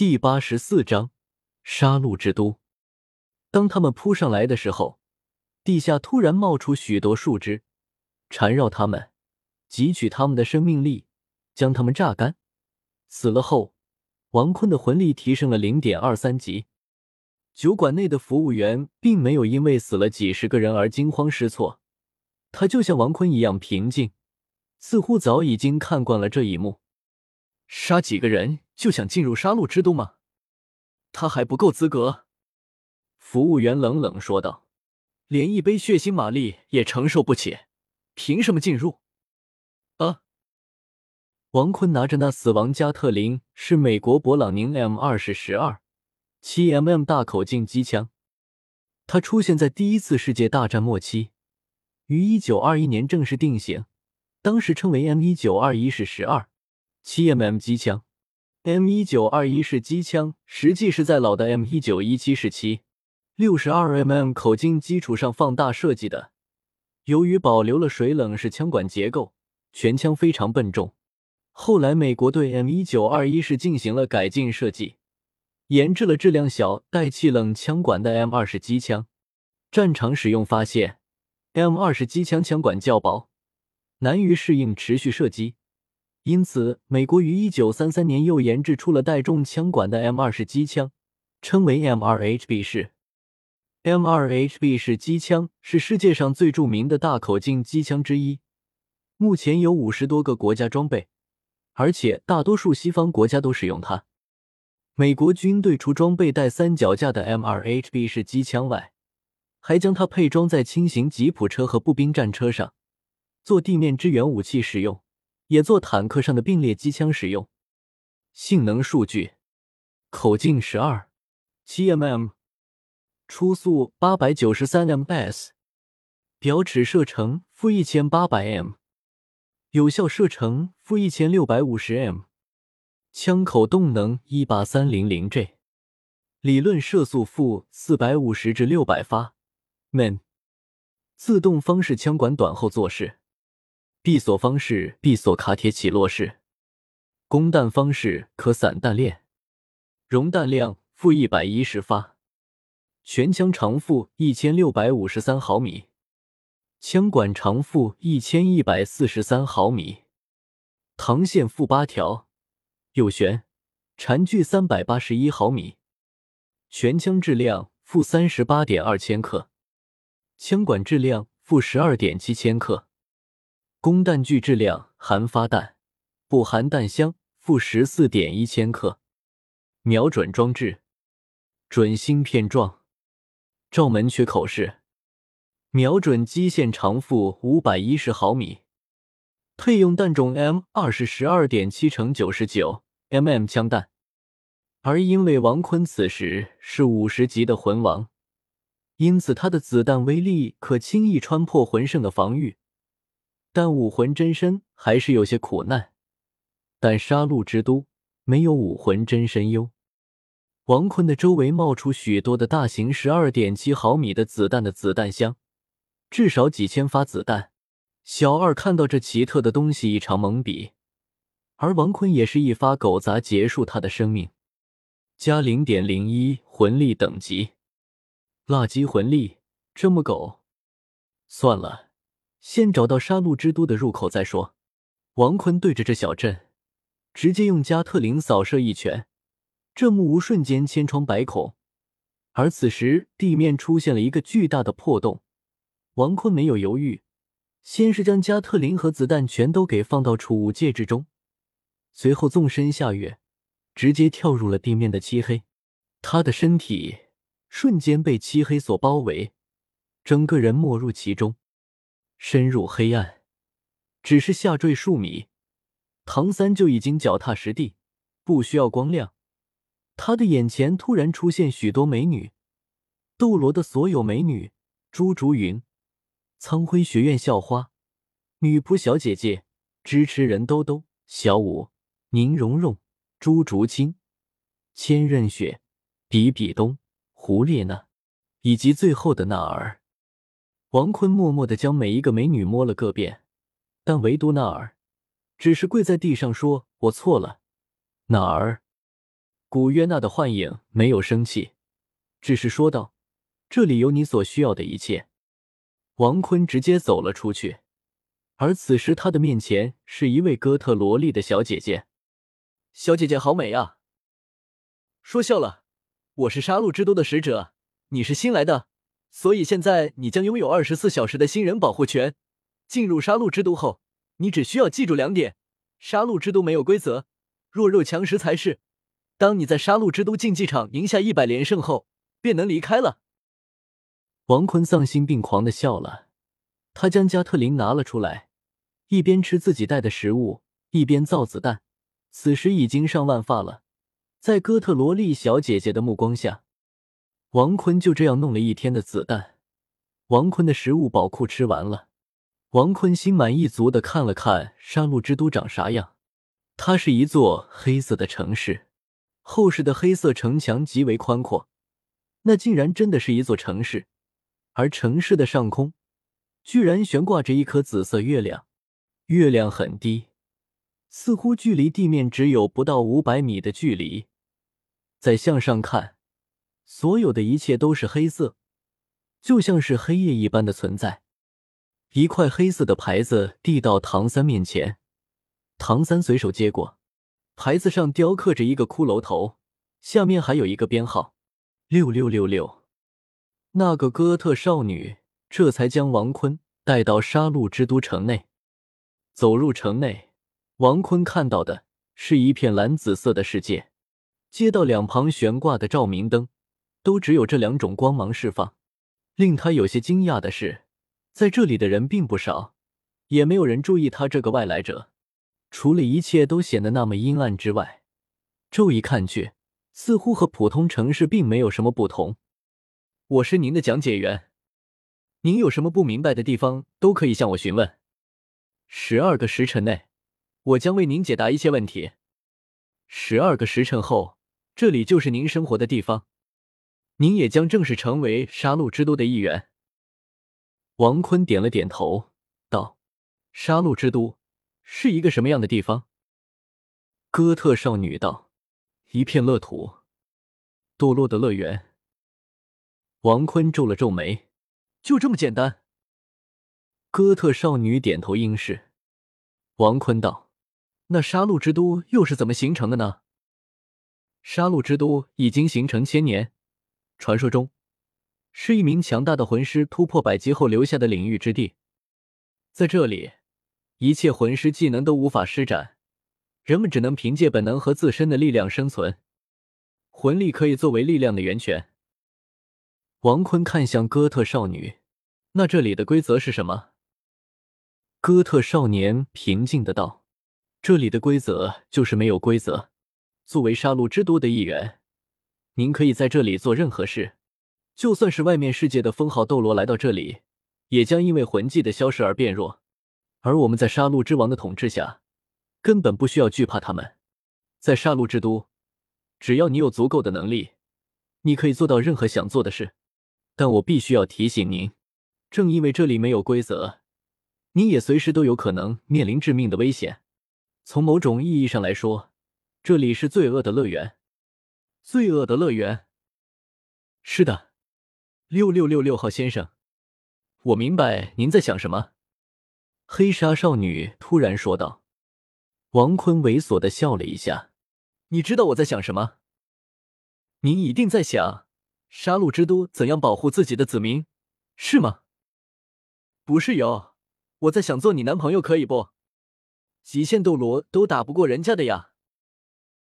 第八十四章杀戮之都。当他们扑上来的时候，地下突然冒出许多树枝，缠绕他们，汲取他们的生命力，将他们榨干。死了后，王坤的魂力提升了零点二三级。酒馆内的服务员并没有因为死了几十个人而惊慌失措，他就像王坤一样平静，似乎早已经看惯了这一幕。杀几个人？就想进入杀戮之都吗？他还不够资格。服务员冷冷说道：“连一杯血腥玛丽也承受不起，凭什么进入？”啊！王坤拿着那死亡加特林，是美国勃朗宁 M 二式十二七 mm 大口径机枪。它出现在第一次世界大战末期，于一九二一年正式定型，当时称为 M 一九二一式十二七 mm 机枪。M 一九二一式机枪实际是在老的 M 一九一七式七六十二 mm 口径基础上放大设计的。由于保留了水冷式枪管结构，全枪非常笨重。后来美国对 M 一九二一式进行了改进设计，研制了质量小、带气冷枪管的 M 二式机枪。战场使用发现，M 二式机枪枪管较薄，难于适应持续射击。因此，美国于一九三三年又研制出了带重枪管的 M 二式机枪，称为 M 二 HB 式。M 二 HB 式机枪是世界上最著名的大口径机枪之一，目前有五十多个国家装备，而且大多数西方国家都使用它。美国军队除装备带三脚架的 M 二 HB 式机枪外，还将它配装在轻型吉普车和步兵战车上，做地面支援武器使用。也做坦克上的并列机枪使用。性能数据：口径十二七 mm，初速八百九十三 ms，表尺射程负一千八百 m，有效射程负一千六百五十 m，枪口动能一八三零零 J，理论射速负四百五十至六百发。men，自动方式枪管短后坐式。闭锁方式：闭锁卡铁起落式。供弹方式：可散弹链。容弹量：负一百一十发。全枪长负一千六百五十三毫米。枪管长负一千一百四十三毫米。膛线负八条。右旋。缠距三百八十一毫米。全枪质量：负三十八点二千克。枪管质量：负十二点七千克。供弹具质量含发弹，不含弹箱，负十四点一千克。瞄准装置，准芯片状，罩门缺口式。瞄准基线长负五百一十毫米。配用弹种 M 二是十二点七乘九十九 mm 枪弹。而因为王坤此时是五十级的魂王，因此他的子弹威力可轻易穿破魂圣的防御。但武魂真身还是有些苦难，但杀戮之都没有武魂真身优。王坤的周围冒出许多的大型十二点七毫米的子弹的子弹箱，至少几千发子弹。小二看到这奇特的东西异常懵逼，而王坤也是一发狗砸结束他的生命。加零点零一魂力等级，垃圾魂力这么狗，算了。先找到杀戮之都的入口再说。王坤对着这小镇，直接用加特林扫射一拳，这木屋瞬间千疮百孔。而此时地面出现了一个巨大的破洞，王坤没有犹豫，先是将加特林和子弹全都给放到储物戒指中，随后纵身下跃，直接跳入了地面的漆黑。他的身体瞬间被漆黑所包围，整个人没入其中。深入黑暗，只是下坠数米，唐三就已经脚踏实地，不需要光亮。他的眼前突然出现许多美女，斗罗的所有美女：朱竹云、苍辉学院校花、女仆小姐姐、支持人兜兜、小舞、宁荣荣、朱竹清、千仞雪、比比东、胡列娜，以及最后的娜儿。王坤默默的将每一个美女摸了个遍，但唯独娜儿，只是跪在地上说：“我错了，哪儿。”古约娜的幻影没有生气，只是说道：“这里有你所需要的一切。”王坤直接走了出去，而此时他的面前是一位哥特萝莉的小姐姐。小姐姐好美啊！说笑了，我是杀戮之都的使者，你是新来的，所以现在你将拥有二十四小时的新人保护权。进入杀戮之都后，你只需要记住两点：杀戮之都没有规则，弱肉强食才是。当你在杀戮之都竞技场赢下一百连胜后，便能离开了。王坤丧心病狂的笑了，他将加特林拿了出来，一边吃自己带的食物，一边造子弹。此时已经上万发了，在哥特萝莉小姐姐的目光下，王坤就这样弄了一天的子弹。王坤的食物宝库吃完了，王坤心满意足的看了看杀戮之都长啥样。它是一座黑色的城市。厚实的黑色城墙极为宽阔，那竟然真的是一座城市。而城市的上空，居然悬挂着一颗紫色月亮。月亮很低，似乎距离地面只有不到五百米的距离。再向上看，所有的一切都是黑色，就像是黑夜一般的存在。一块黑色的牌子递到唐三面前，唐三随手接过。牌子上雕刻着一个骷髅头，下面还有一个编号六六六六。那个哥特少女这才将王坤带到杀戮之都城内。走入城内，王坤看到的是一片蓝紫色的世界。街道两旁悬挂的照明灯都只有这两种光芒释放。令他有些惊讶的是，在这里的人并不少，也没有人注意他这个外来者。除了一切都显得那么阴暗之外，骤一看去，似乎和普通城市并没有什么不同。我是您的讲解员，您有什么不明白的地方都可以向我询问。十二个时辰内，我将为您解答一切问题。十二个时辰后，这里就是您生活的地方，您也将正式成为杀戮之都的一员。王坤点了点头，道：“杀戮之都。”是一个什么样的地方？哥特少女道：“一片乐土，堕落的乐园。”王坤皱了皱眉：“就这么简单？”哥特少女点头应是。王坤道：“那杀戮之都又是怎么形成的呢？”杀戮之都已经形成千年，传说中是一名强大的魂师突破百级后留下的领域之地，在这里。一切魂师技能都无法施展，人们只能凭借本能和自身的力量生存。魂力可以作为力量的源泉。王坤看向哥特少女，那这里的规则是什么？哥特少年平静的道：“这里的规则就是没有规则。作为杀戮之都的一员，您可以在这里做任何事。就算是外面世界的封号斗罗来到这里，也将因为魂技的消失而变弱。”而我们在杀戮之王的统治下，根本不需要惧怕他们。在杀戮之都，只要你有足够的能力，你可以做到任何想做的事。但我必须要提醒您，正因为这里没有规则，你也随时都有可能面临致命的危险。从某种意义上来说，这里是罪恶的乐园。罪恶的乐园。是的，六六六六号先生，我明白您在想什么。黑纱少女突然说道：“王坤猥琐的笑了一下，你知道我在想什么？您一定在想，杀戮之都怎样保护自己的子民，是吗？不是哟，我在想做你男朋友可以不？极限斗罗都打不过人家的呀。”